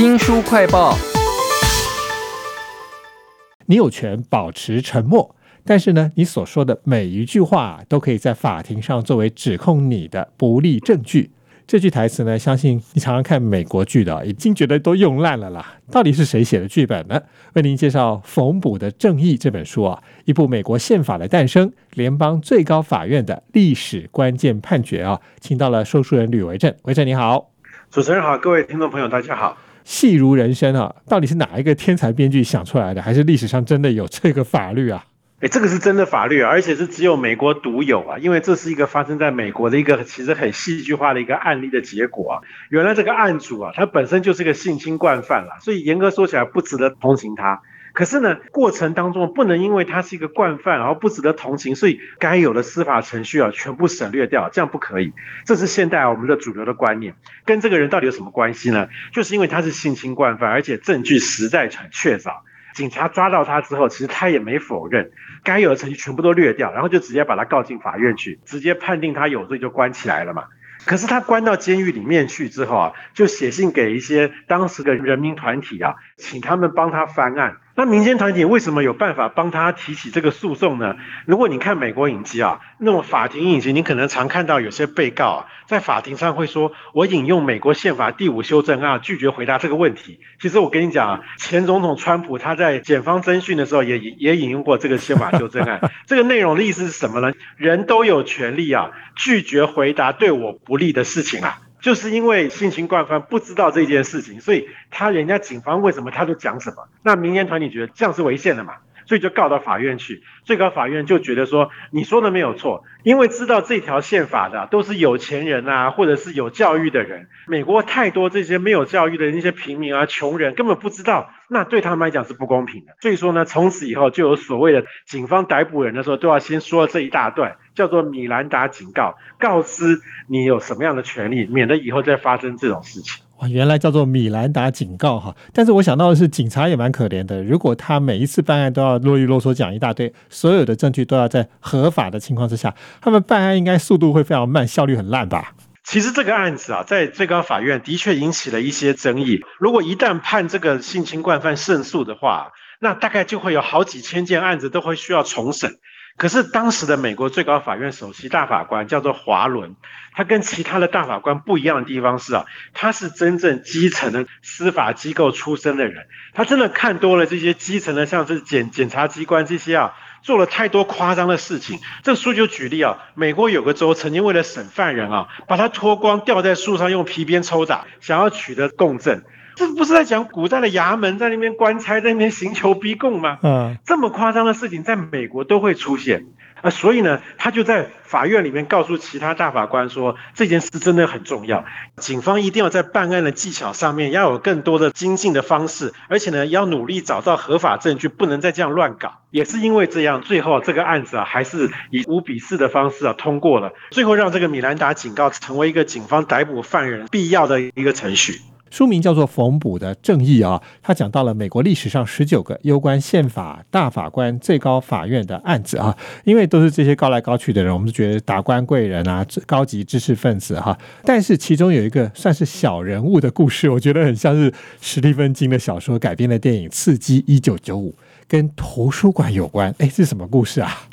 新书快报，你有权保持沉默，但是呢，你所说的每一句话都可以在法庭上作为指控你的不利证据。这句台词呢，相信你常常看美国剧的，已经觉得都用烂了啦。到底是谁写的剧本呢？为您介绍《冯补的正义》这本书啊，一部美国宪法的诞生，联邦最高法院的历史关键判决啊，请到了说书人吕维正，维正你好，主持人好，各位听众朋友大家好。戏如人生啊，到底是哪一个天才编剧想出来的，还是历史上真的有这个法律啊？哎，这个是真的法律，而且是只有美国独有啊！因为这是一个发生在美国的一个其实很戏剧化的一个案例的结果啊。原来这个案主啊，他本身就是个性侵惯犯了，所以严格说起来不值得同情他。可是呢，过程当中不能因为他是一个惯犯，然后不值得同情，所以该有的司法程序啊全部省略掉，这样不可以。这是现代我们的主流的观念。跟这个人到底有什么关系呢？就是因为他是性侵惯犯，而且证据实在很确凿。警察抓到他之后，其实他也没否认，该有的程序全部都略掉，然后就直接把他告进法院去，直接判定他有罪就关起来了嘛。可是他关到监狱里面去之后啊，就写信给一些当时的人民团体啊，请他们帮他翻案。那民间团体为什么有办法帮他提起这个诉讼呢？如果你看美国影集啊，那种法庭影集，你可能常看到有些被告啊，在法庭上会说：“我引用美国宪法第五修正案，拒绝回答这个问题。”其实我跟你讲啊，前总统川普他在检方侦讯的时候也也引用过这个宪法修正案。这个内容的意思是什么呢？人都有权利啊，拒绝回答对我不利的事情啊。就是因为性情惯犯不知道这件事情，所以他人家警方为什么他就讲什么？那民间团体觉得这样是违宪的嘛？所以就告到法院去，最高法院就觉得说你说的没有错，因为知道这条宪法的都是有钱人啊，或者是有教育的人。美国太多这些没有教育的那些平民啊、穷人根本不知道，那对他们来讲是不公平的。所以说呢，从此以后就有所谓的警方逮捕人的时候都要先说这一大段，叫做米兰达警告，告知你有什么样的权利，免得以后再发生这种事情。哇，原来叫做米兰达警告哈，但是我想到的是，警察也蛮可怜的。如果他每一次办案都要啰里啰嗦讲一大堆，所有的证据都要在合法的情况之下，他们办案应该速度会非常慢，效率很烂吧？其实这个案子啊，在最高法院的确引起了一些争议。如果一旦判这个性侵惯犯胜诉的话，那大概就会有好几千件案子都会需要重审。可是当时的美国最高法院首席大法官叫做华伦，他跟其他的大法官不一样的地方是啊，他是真正基层的司法机构出身的人，他真的看多了这些基层的，像是检检察机关这些啊，做了太多夸张的事情。这书就举例啊，美国有个州曾经为了审犯人啊，把他脱光吊在树上用皮鞭抽打，想要取得供证。这不是在讲古代的衙门在那边官差在那边刑求逼供吗？嗯，这么夸张的事情在美国都会出现啊，所以呢，他就在法院里面告诉其他大法官说，这件事真的很重要，警方一定要在办案的技巧上面要有更多的精进的方式，而且呢，要努力找到合法证据，不能再这样乱搞。也是因为这样，最后这个案子啊，还是以五比四的方式啊通过了，最后让这个米兰达警告成为一个警方逮捕犯人必要的一个程序。书名叫做《冯补的正义》啊，他讲到了美国历史上十九个攸关宪法大法官、最高法院的案子啊，因为都是这些高来高去的人，我们就觉得达官贵人啊、高级知识分子哈。但是其中有一个算是小人物的故事，我觉得很像是史蒂芬金的小说改编的电影《刺激一九九五》，跟图书馆有关。哎，这是什么故事啊？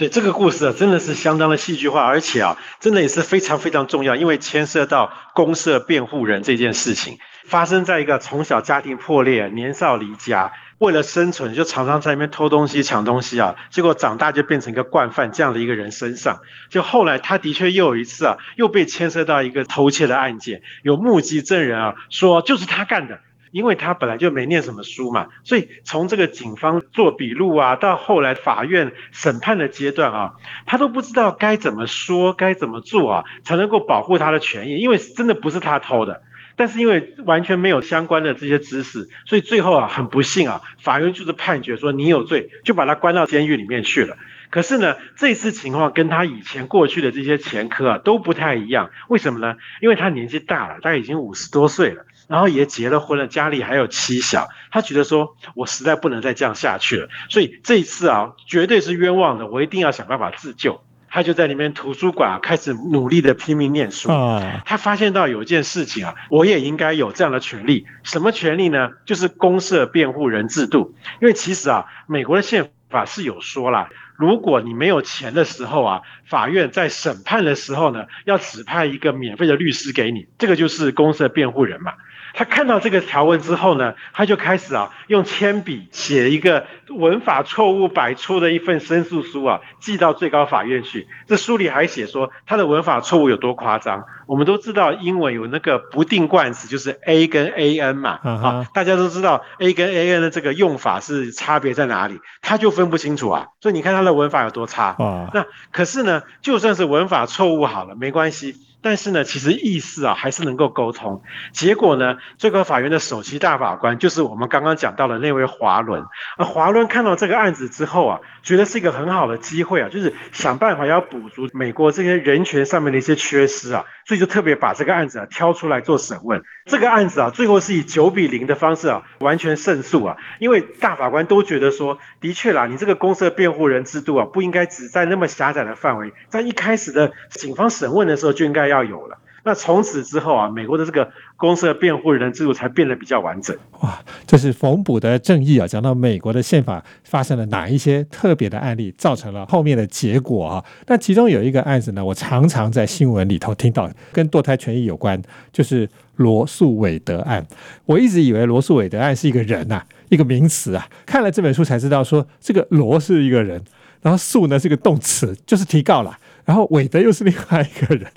对这个故事啊，真的是相当的戏剧化，而且啊，真的也是非常非常重要，因为牵涉到公社辩护人这件事情，发生在一个从小家庭破裂、年少离家，为了生存就常常在那边偷东西、抢东西啊，结果长大就变成一个惯犯这样的一个人身上。就后来他的确又有一次啊，又被牵涉到一个偷窃的案件，有目击证人啊说就是他干的。因为他本来就没念什么书嘛，所以从这个警方做笔录啊，到后来法院审判的阶段啊，他都不知道该怎么说、该怎么做啊，才能够保护他的权益。因为真的不是他偷的，但是因为完全没有相关的这些知识，所以最后啊，很不幸啊，法院就是判决说你有罪，就把他关到监狱里面去了。可是呢，这次情况跟他以前过去的这些前科啊都不太一样。为什么呢？因为他年纪大了，他已经五十多岁了。然后也结了婚了，家里还有妻小，他觉得说，我实在不能再这样下去了，所以这一次啊，绝对是冤枉的，我一定要想办法自救。他就在里面图书馆开始努力的拼命念书。啊，他发现到有一件事情啊，我也应该有这样的权利。什么权利呢？就是公社辩护人制度。因为其实啊，美国的宪法是有说了，如果你没有钱的时候啊，法院在审判的时候呢，要指派一个免费的律师给你，这个就是公社辩护人嘛。他看到这个条文之后呢，他就开始啊，用铅笔写一个文法错误百出的一份申诉书啊，寄到最高法院去。这书里还写说他的文法错误有多夸张。我们都知道英文有那个不定冠词，就是 a 跟 a n 嘛，啊，大家都知道 a 跟 a n 的这个用法是差别在哪里，他就分不清楚啊。所以你看他的文法有多差。哇，那可是呢，就算是文法错误好了，没关系。但是呢，其实意思啊还是能够沟通。结果呢，最高法院的首席大法官就是我们刚刚讲到的那位华伦。而华伦看到这个案子之后啊，觉得是一个很好的机会啊，就是想办法要补足美国这些人权上面的一些缺失啊，所以就特别把这个案子啊挑出来做审问。这个案子啊，最后是以九比零的方式啊完全胜诉啊，因为大法官都觉得说，的确啦，你这个公社辩护人制度啊，不应该只在那么狭窄的范围，在一开始的警方审问的时候就应该要有了。那从此之后啊，美国的这个公司的辩护人制度才变得比较完整。哇，这是冯补的正义啊！讲到美国的宪法发生了哪一些特别的案例，造成了后面的结果啊？那其中有一个案子呢，我常常在新闻里头听到，跟堕胎权益有关，就是罗素韦德案。我一直以为罗素韦德案是一个人呐、一个名词啊，看了这本书才知道说，这个罗是一个人，然后诉呢是个动词，就是提告啦。然后韦德又是另外一个人，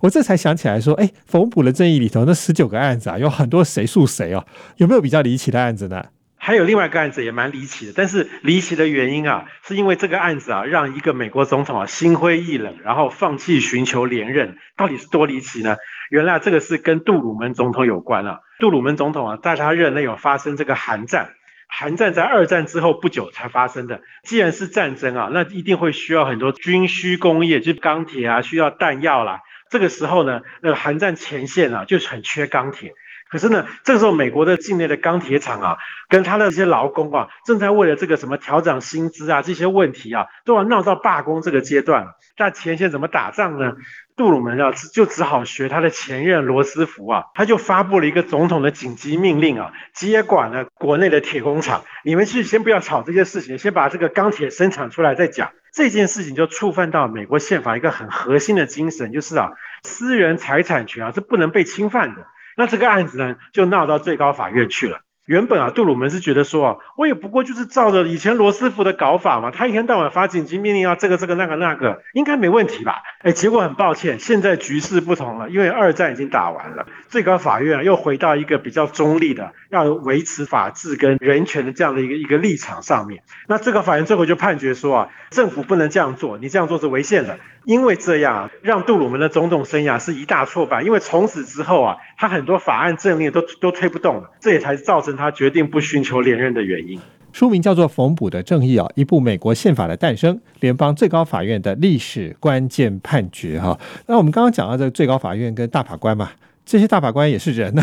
我这才想起来说，哎，冯补的正义里头那十九个案子啊，有很多谁诉谁哦，有没有比较离奇的案子呢？还有另外一个案子也蛮离奇的，但是离奇的原因啊，是因为这个案子啊，让一个美国总统啊心灰意冷，然后放弃寻求连任，到底是多离奇呢？原来这个是跟杜鲁门总统有关啊。杜鲁门总统啊，在他任内有发生这个韩战，韩战在二战之后不久才发生的。既然是战争啊，那一定会需要很多军需工业，就是钢铁啊，需要弹药啦。这个时候呢，那个韩战前线啊，就很缺钢铁。可是呢，这个时候美国的境内的钢铁厂啊，跟他的这些劳工啊，正在为了这个什么调整薪资啊这些问题啊，都要闹到罢工这个阶段。那前线怎么打仗呢？杜鲁门啊，就只好学他的前任罗斯福啊，他就发布了一个总统的紧急命令啊，接管了国内的铁工厂。你们去先不要吵这些事情，先把这个钢铁生产出来再讲。这件事情就触犯到美国宪法一个很核心的精神，就是啊，私人财产权啊是不能被侵犯的。那这个案子呢，就闹到最高法院去了。原本啊，杜鲁门是觉得说啊，我也不过就是照着以前罗斯福的搞法嘛，他一天到晚发紧急命令要这个这个那个那个，应该没问题吧？哎，结果很抱歉，现在局势不同了，因为二战已经打完了，最高法院又回到一个比较中立的，要维持法治跟人权的这样的一个一个立场上面。那最高法院最后就判决说啊，政府不能这样做，你这样做是违宪的。因为这样啊，让杜鲁门的总统生涯是一大挫败。因为从此之后啊，他很多法案政令都都推不动了，这也才造成他决定不寻求连任的原因。书名叫做《冯补的正义》啊，一部美国宪法的诞生，联邦最高法院的历史关键判决哈。那我们刚刚讲到这个最高法院跟大法官嘛，这些大法官也是人呐、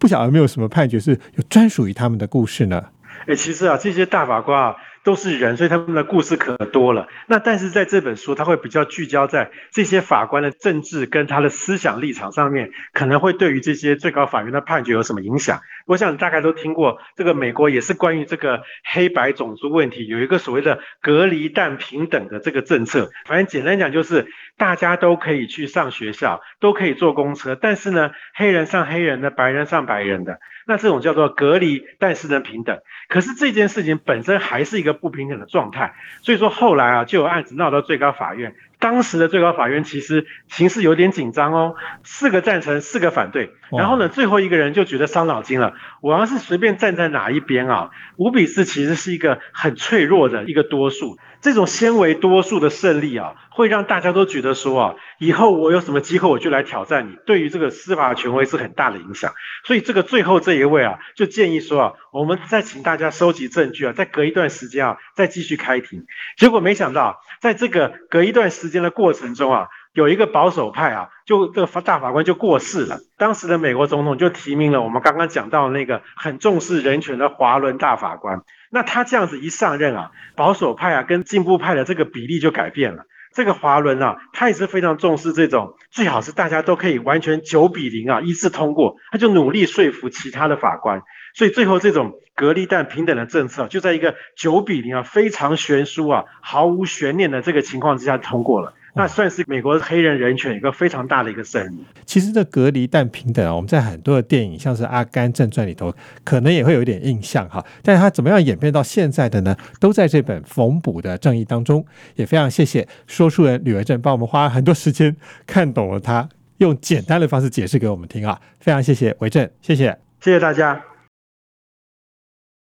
不晓得有没有什么判决是有专属于他们的故事呢？哎，其实啊，这些大法官啊都是人，所以他们的故事可多了。那但是在这本书，他会比较聚焦在这些法官的政治跟他的思想立场上面，可能会对于这些最高法院的判决有什么影响。我想大概都听过，这个美国也是关于这个黑白种族问题有一个所谓的隔离但平等的这个政策。反正简单讲就是，大家都可以去上学校，都可以坐公车，但是呢，黑人上黑人的，白人上白人的。那这种叫做隔离，但是呢平等。可是这件事情本身还是一个不平等的状态，所以说后来啊就有案子闹到最高法院。当时的最高法院其实形势有点紧张哦，四个赞成，四个反对。然后呢，最后一个人就觉得伤脑筋了，我要是随便站在哪一边啊，五比四其实是一个很脆弱的一个多数。这种纤维多数的胜利啊，会让大家都觉得说啊，以后我有什么机会我就来挑战你，对于这个司法权威是很大的影响。所以这个最后这一位啊，就建议说啊，我们再请大家收集证据啊，再隔一段时间啊，再继续开庭。结果没想到，在这个隔一段时间的过程中啊，有一个保守派啊，就这个大法官就过世了。当时的美国总统就提名了我们刚刚讲到那个很重视人权的华伦大法官。那他这样子一上任啊，保守派啊跟进步派的这个比例就改变了。这个华伦啊，他也是非常重视这种，最好是大家都可以完全九比零啊一致通过，他就努力说服其他的法官，所以最后这种隔离但平等的政策，就在一个九比零啊非常悬殊啊毫无悬念的这个情况之下通过了。那算是美国黑人人权一个非常大的一个胜利。其实这隔离但平等啊，我们在很多的电影，像是《阿甘正传》里头，可能也会有一点印象哈。但是它怎么样演变到现在的呢？都在这本缝补的正义当中。也非常谢谢说书人吕维正帮我们花很多时间看懂了他，用简单的方式解释给我们听啊。非常谢谢维正，谢谢，谢谢大家。